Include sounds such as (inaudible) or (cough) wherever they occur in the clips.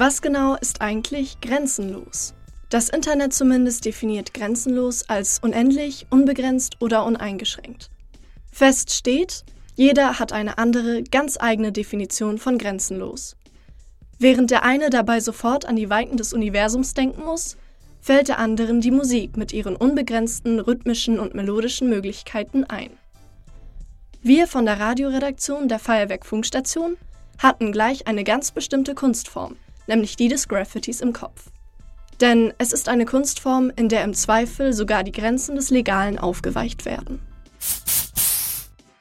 Was genau ist eigentlich grenzenlos? Das Internet zumindest definiert grenzenlos als unendlich, unbegrenzt oder uneingeschränkt. Fest steht, jeder hat eine andere, ganz eigene Definition von grenzenlos. Während der eine dabei sofort an die Weiten des Universums denken muss, fällt der anderen die Musik mit ihren unbegrenzten rhythmischen und melodischen Möglichkeiten ein. Wir von der Radioredaktion der Feuerwerk Funkstation hatten gleich eine ganz bestimmte Kunstform, nämlich die des Graffitis im Kopf. Denn es ist eine Kunstform, in der im Zweifel sogar die Grenzen des Legalen aufgeweicht werden.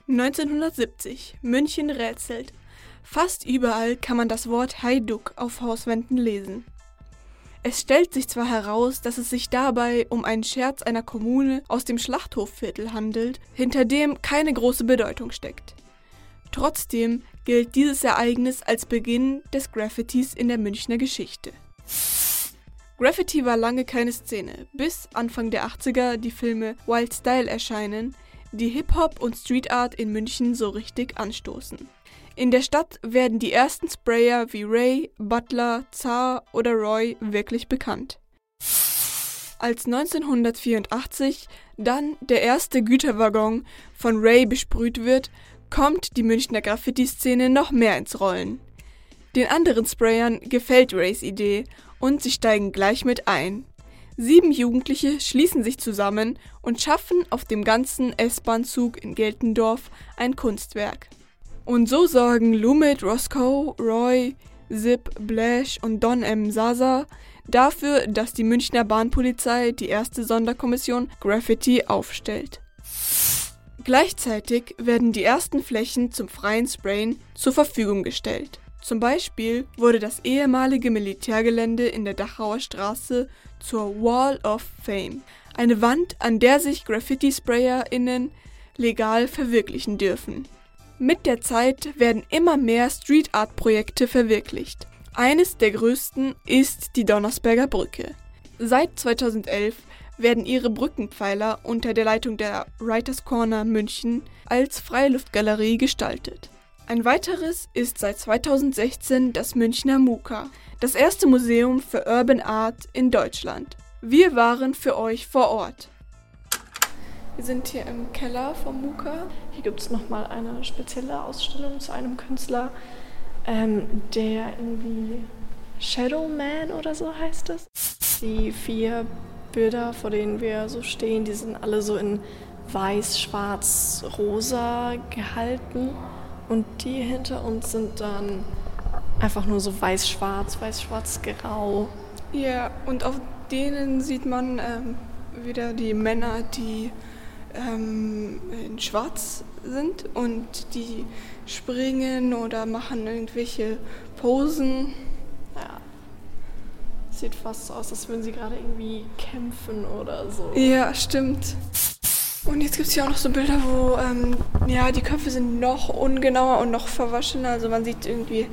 1970, München rätselt. Fast überall kann man das Wort Haiduk auf Hauswänden lesen. Es stellt sich zwar heraus, dass es sich dabei um einen Scherz einer Kommune aus dem Schlachthofviertel handelt, hinter dem keine große Bedeutung steckt. Trotzdem gilt dieses Ereignis als Beginn des Graffitis in der Münchner Geschichte. Graffiti war lange keine Szene, bis Anfang der 80er die Filme Wild Style erscheinen, die Hip-Hop und Street Art in München so richtig anstoßen. In der Stadt werden die ersten Sprayer wie Ray, Butler, Zar oder Roy wirklich bekannt. Als 1984 dann der erste Güterwaggon von Ray besprüht wird, kommt die Münchner Graffiti-Szene noch mehr ins Rollen. Den anderen Sprayern gefällt Rays Idee und sie steigen gleich mit ein. Sieben Jugendliche schließen sich zusammen und schaffen auf dem ganzen S-Bahn-Zug in Geltendorf ein Kunstwerk. Und so sorgen Lumit Roscoe, Roy, Zip, Blash und Don M. Sasa dafür, dass die Münchner Bahnpolizei die erste Sonderkommission Graffiti aufstellt. Gleichzeitig werden die ersten Flächen zum freien Sprayen zur Verfügung gestellt. Zum Beispiel wurde das ehemalige Militärgelände in der Dachauer Straße zur Wall of Fame, eine Wand, an der sich Graffiti-SprayerInnen legal verwirklichen dürfen. Mit der Zeit werden immer mehr Street Art Projekte verwirklicht. Eines der größten ist die Donnersberger Brücke. Seit 2011 werden ihre Brückenpfeiler unter der Leitung der Writers Corner München als Freiluftgalerie gestaltet. Ein weiteres ist seit 2016 das Münchner MUKA, das erste Museum für Urban Art in Deutschland. Wir waren für euch vor Ort. Wir sind hier im Keller vom MUKA. Hier gibt es nochmal eine spezielle Ausstellung zu einem Künstler, ähm, der irgendwie Shadow Man oder so heißt es. Die vier Bilder, vor denen wir so stehen, die sind alle so in weiß, schwarz, rosa gehalten. Und die hinter uns sind dann einfach nur so weiß-schwarz, weiß-schwarz-grau. Ja, und auf denen sieht man ähm, wieder die Männer, die ähm, in schwarz sind und die springen oder machen irgendwelche Posen. Sieht fast so aus, als würden sie gerade irgendwie kämpfen oder so. Ja, stimmt. Und jetzt gibt es hier auch noch so Bilder, wo ähm, ja, die Köpfe sind noch ungenauer und noch verwaschener. Also man sieht irgendwie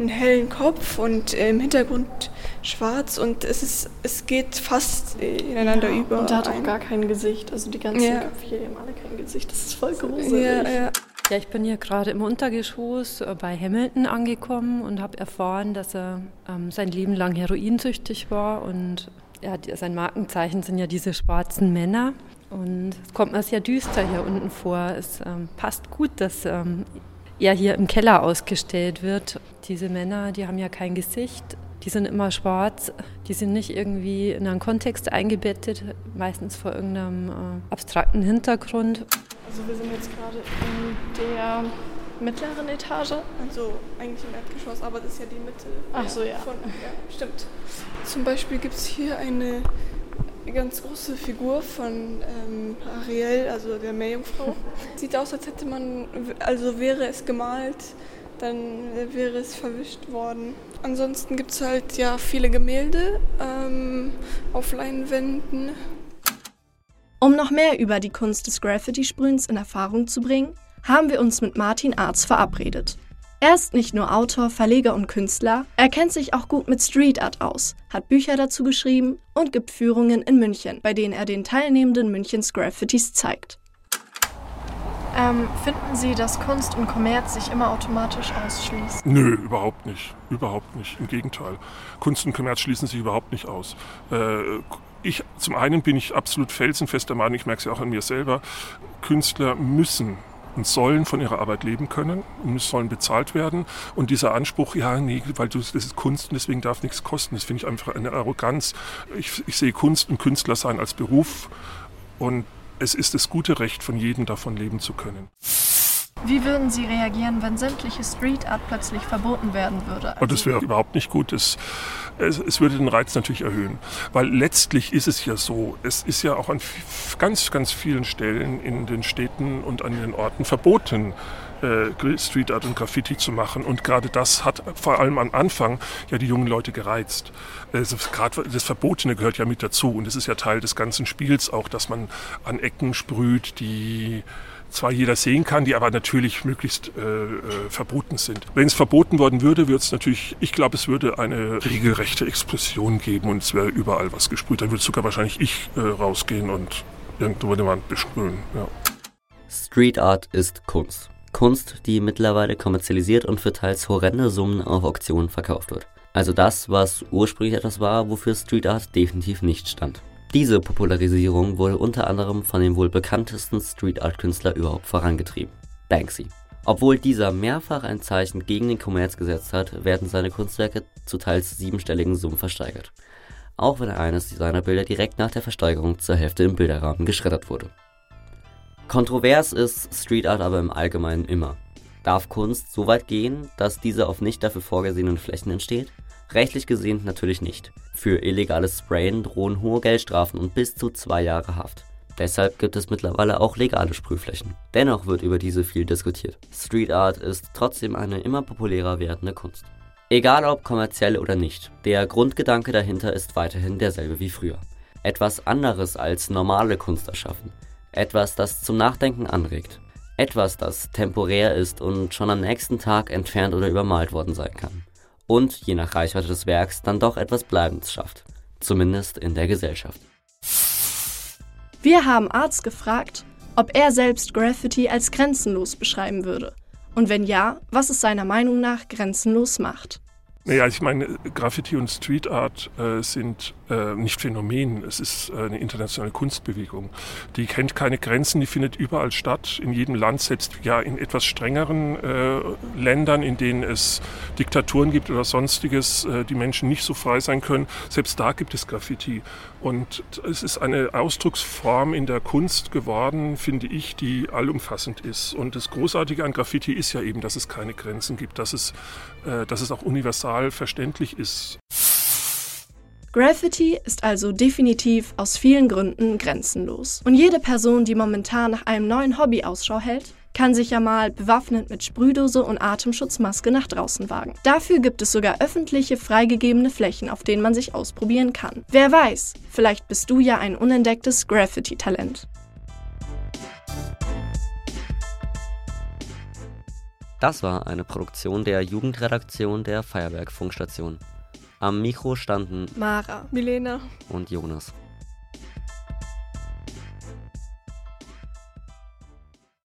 einen hellen Kopf und äh, im Hintergrund schwarz und es ist es geht fast ineinander ja, über. Und er hat auch gar kein Gesicht. Also die ganzen ja. Köpfe hier haben alle kein Gesicht. Das ist voll gruselig. Ja, ja. Ja ich bin hier gerade im Untergeschoss äh, bei Hamilton angekommen und habe erfahren, dass er ähm, sein Leben lang heroinsüchtig war und ja, sein Markenzeichen sind ja diese schwarzen Männer. Und es kommt mir sehr düster hier unten vor. Es ähm, passt gut, dass ähm, er hier im Keller ausgestellt wird. Diese Männer, die haben ja kein Gesicht, die sind immer schwarz, die sind nicht irgendwie in einen Kontext eingebettet, meistens vor irgendeinem äh, abstrakten Hintergrund. Also wir sind jetzt gerade in der mittleren Etage. Also eigentlich im Erdgeschoss, aber das ist ja die Mitte. Ach so, ja. Von, ja stimmt. Zum Beispiel gibt es hier eine ganz große Figur von ähm, Ariel, also der Meerjungfrau. (laughs) Sieht aus, als hätte man, also wäre es gemalt, dann wäre es verwischt worden. Ansonsten gibt es halt ja viele Gemälde ähm, auf Leinwänden. Um noch mehr über die Kunst des Graffiti-Sprühens in Erfahrung zu bringen, haben wir uns mit Martin Arz verabredet. Er ist nicht nur Autor, Verleger und Künstler, er kennt sich auch gut mit Street Art aus, hat Bücher dazu geschrieben und gibt Führungen in München, bei denen er den Teilnehmenden Münchens Graffitis zeigt. Ähm, finden Sie, dass Kunst und Kommerz sich immer automatisch ausschließen? Nö, überhaupt nicht. Überhaupt nicht. Im Gegenteil. Kunst und Kommerz schließen sich überhaupt nicht aus. Äh, ich, zum einen bin ich absolut felsenfest der Meinung, ich merke es ja auch an mir selber, Künstler müssen und sollen von ihrer Arbeit leben können und sollen bezahlt werden. Und dieser Anspruch, ja, nee, weil du, das ist Kunst und deswegen darf nichts kosten, das finde ich einfach eine Arroganz. Ich, ich sehe Kunst und Künstler sein als Beruf und es ist das gute Recht von jedem davon leben zu können. Wie würden Sie reagieren, wenn sämtliche Street Art plötzlich verboten werden würde? Also das wäre überhaupt nicht gut. Es, es, es, würde den Reiz natürlich erhöhen. Weil letztlich ist es ja so, es ist ja auch an ganz, ganz vielen Stellen in den Städten und an den Orten verboten, äh, Street Art und Graffiti zu machen. Und gerade das hat vor allem am Anfang ja die jungen Leute gereizt. Also gerade das Verbotene gehört ja mit dazu. Und es ist ja Teil des ganzen Spiels auch, dass man an Ecken sprüht, die zwar jeder sehen kann, die aber natürlich möglichst äh, äh, verboten sind. Wenn es verboten worden würde, würde es natürlich, ich glaube, es würde eine regelrechte Explosion geben und es wäre überall was gesprüht. Dann würde sogar wahrscheinlich ich äh, rausgehen und irgendwo eine Wand besprühen. Ja. Street Art ist Kunst. Kunst, die mittlerweile kommerzialisiert und für teils horrende Summen auf Auktionen verkauft wird. Also das, was ursprünglich etwas war, wofür Street Art definitiv nicht stand. Diese Popularisierung wurde unter anderem von dem wohl bekanntesten Street Art Künstler überhaupt vorangetrieben, Banksy. Obwohl dieser mehrfach ein Zeichen gegen den Kommerz gesetzt hat, werden seine Kunstwerke zu teils siebenstelligen Summen versteigert. Auch wenn eines seiner Bilder direkt nach der Versteigerung zur Hälfte im Bilderrahmen geschreddert wurde. Kontrovers ist Street Art aber im Allgemeinen immer. Darf Kunst so weit gehen, dass diese auf nicht dafür vorgesehenen Flächen entsteht? Rechtlich gesehen natürlich nicht. Für illegales Sprayen drohen hohe Geldstrafen und bis zu zwei Jahre Haft. Deshalb gibt es mittlerweile auch legale Sprühflächen. Dennoch wird über diese viel diskutiert. Street Art ist trotzdem eine immer populärer werdende Kunst. Egal ob kommerziell oder nicht, der Grundgedanke dahinter ist weiterhin derselbe wie früher. Etwas anderes als normale Kunst erschaffen. Etwas, das zum Nachdenken anregt. Etwas, das temporär ist und schon am nächsten Tag entfernt oder übermalt worden sein kann und je nach Reichweite des Werks dann doch etwas Bleibendes schafft, zumindest in der Gesellschaft. Wir haben Arzt gefragt, ob er selbst Graffiti als grenzenlos beschreiben würde und wenn ja, was es seiner Meinung nach grenzenlos macht. Naja, ich meine, Graffiti und Street Art äh, sind äh, nicht Phänomen, es ist äh, eine internationale Kunstbewegung. Die kennt keine Grenzen, die findet überall statt, in jedem Land, selbst ja in etwas strengeren äh, Ländern, in denen es Diktaturen gibt oder sonstiges, äh, die Menschen nicht so frei sein können, selbst da gibt es Graffiti. Und es ist eine Ausdrucksform in der Kunst geworden, finde ich, die allumfassend ist. Und das Großartige an Graffiti ist ja eben, dass es keine Grenzen gibt, dass es, dass es auch universal verständlich ist. Graffiti ist also definitiv aus vielen Gründen grenzenlos. Und jede Person, die momentan nach einem neuen Hobby Ausschau hält, kann sich ja mal bewaffnet mit Sprühdose und Atemschutzmaske nach draußen wagen. Dafür gibt es sogar öffentliche freigegebene Flächen, auf denen man sich ausprobieren kann. Wer weiß, vielleicht bist du ja ein unentdecktes Graffiti-Talent. Das war eine Produktion der Jugendredaktion der Feuerwerk Funkstation. Am Mikro standen Mara, Milena und Jonas.